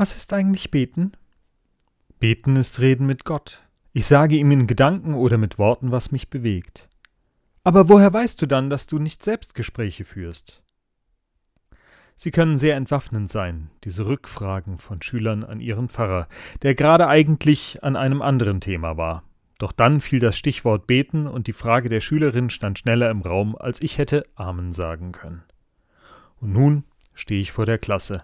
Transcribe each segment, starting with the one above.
Was ist eigentlich Beten? Beten ist Reden mit Gott. Ich sage ihm in Gedanken oder mit Worten, was mich bewegt. Aber woher weißt du dann, dass du nicht Selbstgespräche führst? Sie können sehr entwaffnend sein, diese Rückfragen von Schülern an ihren Pfarrer, der gerade eigentlich an einem anderen Thema war. Doch dann fiel das Stichwort Beten und die Frage der Schülerin stand schneller im Raum, als ich hätte Amen sagen können. Und nun stehe ich vor der Klasse.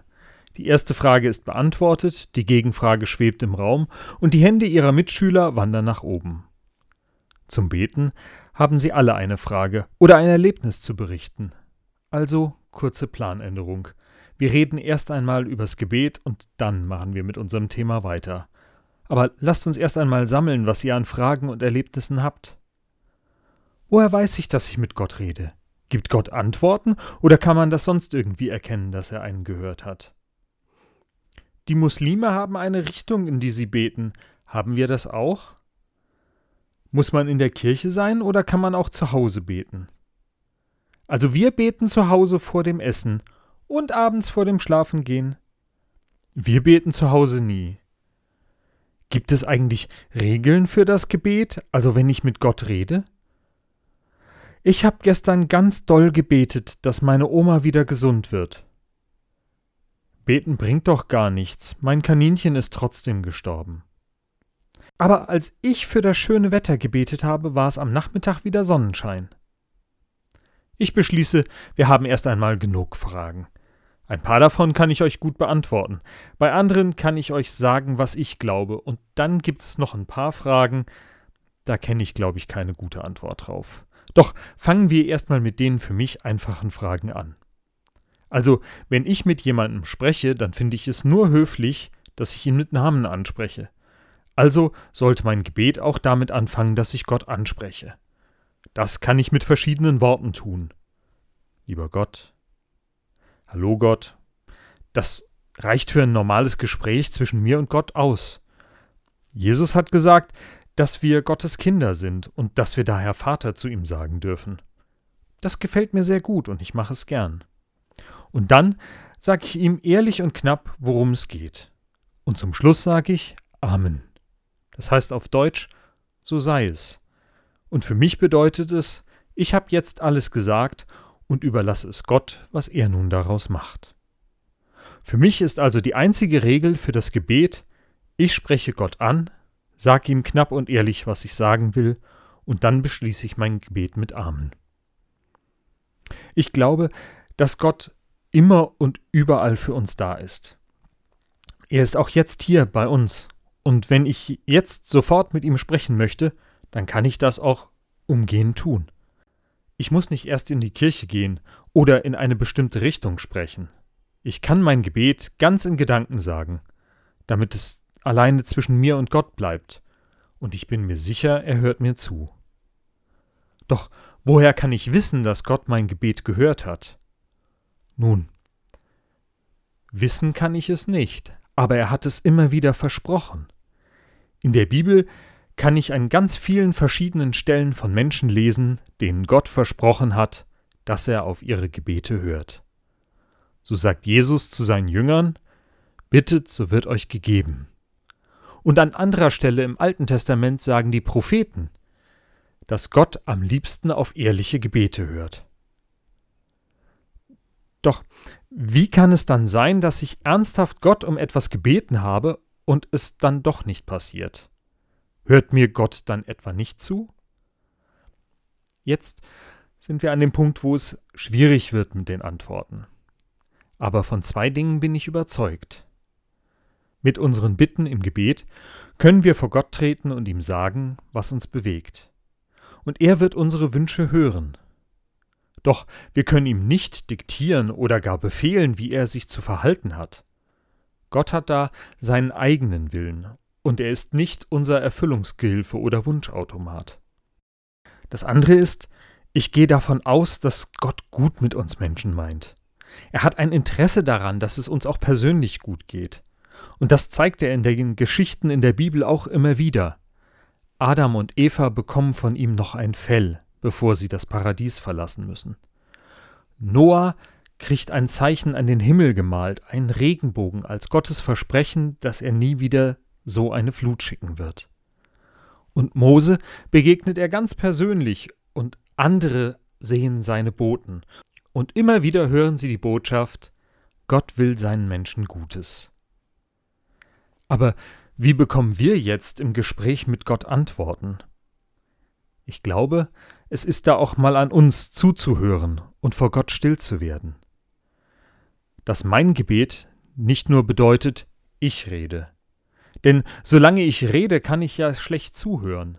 Die erste Frage ist beantwortet, die Gegenfrage schwebt im Raum und die Hände ihrer Mitschüler wandern nach oben. Zum Beten haben sie alle eine Frage oder ein Erlebnis zu berichten. Also kurze Planänderung. Wir reden erst einmal übers Gebet und dann machen wir mit unserem Thema weiter. Aber lasst uns erst einmal sammeln, was ihr an Fragen und Erlebnissen habt. Woher weiß ich, dass ich mit Gott rede? Gibt Gott Antworten oder kann man das sonst irgendwie erkennen, dass er einen gehört hat? Die Muslime haben eine Richtung, in die sie beten. Haben wir das auch? Muss man in der Kirche sein oder kann man auch zu Hause beten? Also wir beten zu Hause vor dem Essen und abends vor dem Schlafengehen. Wir beten zu Hause nie. Gibt es eigentlich Regeln für das Gebet, also wenn ich mit Gott rede? Ich habe gestern ganz doll gebetet, dass meine Oma wieder gesund wird. Beten bringt doch gar nichts, mein Kaninchen ist trotzdem gestorben. Aber als ich für das schöne Wetter gebetet habe, war es am Nachmittag wieder Sonnenschein. Ich beschließe, wir haben erst einmal genug Fragen. Ein paar davon kann ich euch gut beantworten. Bei anderen kann ich euch sagen, was ich glaube. Und dann gibt es noch ein paar Fragen, da kenne ich, glaube ich, keine gute Antwort drauf. Doch fangen wir erstmal mit den für mich einfachen Fragen an. Also, wenn ich mit jemandem spreche, dann finde ich es nur höflich, dass ich ihn mit Namen anspreche. Also sollte mein Gebet auch damit anfangen, dass ich Gott anspreche. Das kann ich mit verschiedenen Worten tun. Lieber Gott, Hallo Gott, das reicht für ein normales Gespräch zwischen mir und Gott aus. Jesus hat gesagt, dass wir Gottes Kinder sind und dass wir daher Vater zu ihm sagen dürfen. Das gefällt mir sehr gut und ich mache es gern. Und dann sage ich ihm ehrlich und knapp, worum es geht. Und zum Schluss sage ich Amen. Das heißt auf Deutsch, so sei es. Und für mich bedeutet es, ich habe jetzt alles gesagt und überlasse es Gott, was er nun daraus macht. Für mich ist also die einzige Regel für das Gebet, ich spreche Gott an, sage ihm knapp und ehrlich, was ich sagen will, und dann beschließe ich mein Gebet mit Amen. Ich glaube, dass Gott immer und überall für uns da ist. Er ist auch jetzt hier bei uns, und wenn ich jetzt sofort mit ihm sprechen möchte, dann kann ich das auch umgehend tun. Ich muss nicht erst in die Kirche gehen oder in eine bestimmte Richtung sprechen. Ich kann mein Gebet ganz in Gedanken sagen, damit es alleine zwischen mir und Gott bleibt, und ich bin mir sicher, er hört mir zu. Doch woher kann ich wissen, dass Gott mein Gebet gehört hat? Nun, wissen kann ich es nicht, aber er hat es immer wieder versprochen. In der Bibel kann ich an ganz vielen verschiedenen Stellen von Menschen lesen, denen Gott versprochen hat, dass er auf ihre Gebete hört. So sagt Jesus zu seinen Jüngern, Bittet, so wird euch gegeben. Und an anderer Stelle im Alten Testament sagen die Propheten, dass Gott am liebsten auf ehrliche Gebete hört. Doch wie kann es dann sein, dass ich ernsthaft Gott um etwas gebeten habe und es dann doch nicht passiert? Hört mir Gott dann etwa nicht zu? Jetzt sind wir an dem Punkt, wo es schwierig wird mit den Antworten. Aber von zwei Dingen bin ich überzeugt. Mit unseren Bitten im Gebet können wir vor Gott treten und ihm sagen, was uns bewegt. Und er wird unsere Wünsche hören. Doch wir können ihm nicht diktieren oder gar befehlen, wie er sich zu verhalten hat. Gott hat da seinen eigenen Willen und er ist nicht unser Erfüllungsgehilfe oder Wunschautomat. Das andere ist, ich gehe davon aus, dass Gott gut mit uns Menschen meint. Er hat ein Interesse daran, dass es uns auch persönlich gut geht. Und das zeigt er in den Geschichten in der Bibel auch immer wieder. Adam und Eva bekommen von ihm noch ein Fell, bevor sie das Paradies verlassen müssen. Noah kriegt ein Zeichen an den Himmel gemalt, einen Regenbogen als Gottes Versprechen, dass er nie wieder so eine Flut schicken wird. Und Mose begegnet er ganz persönlich und andere sehen seine Boten. Und immer wieder hören sie die Botschaft, Gott will seinen Menschen Gutes. Aber wie bekommen wir jetzt im Gespräch mit Gott Antworten? Ich glaube, es ist da auch mal an uns zuzuhören und vor Gott still zu werden. Dass mein Gebet nicht nur bedeutet, ich rede. Denn solange ich rede, kann ich ja schlecht zuhören.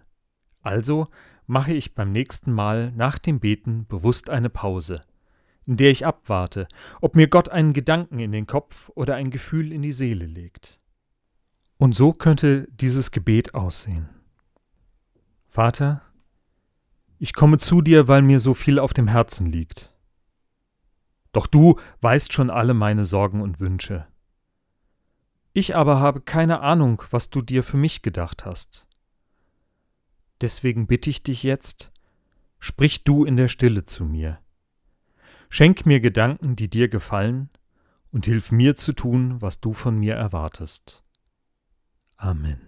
Also mache ich beim nächsten Mal nach dem Beten bewusst eine Pause, in der ich abwarte, ob mir Gott einen Gedanken in den Kopf oder ein Gefühl in die Seele legt. Und so könnte dieses Gebet aussehen. Vater, ich komme zu dir, weil mir so viel auf dem Herzen liegt. Doch du weißt schon alle meine Sorgen und Wünsche. Ich aber habe keine Ahnung, was du dir für mich gedacht hast. Deswegen bitte ich dich jetzt, sprich du in der Stille zu mir. Schenk mir Gedanken, die dir gefallen, und hilf mir zu tun, was du von mir erwartest. Amen.